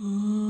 嗯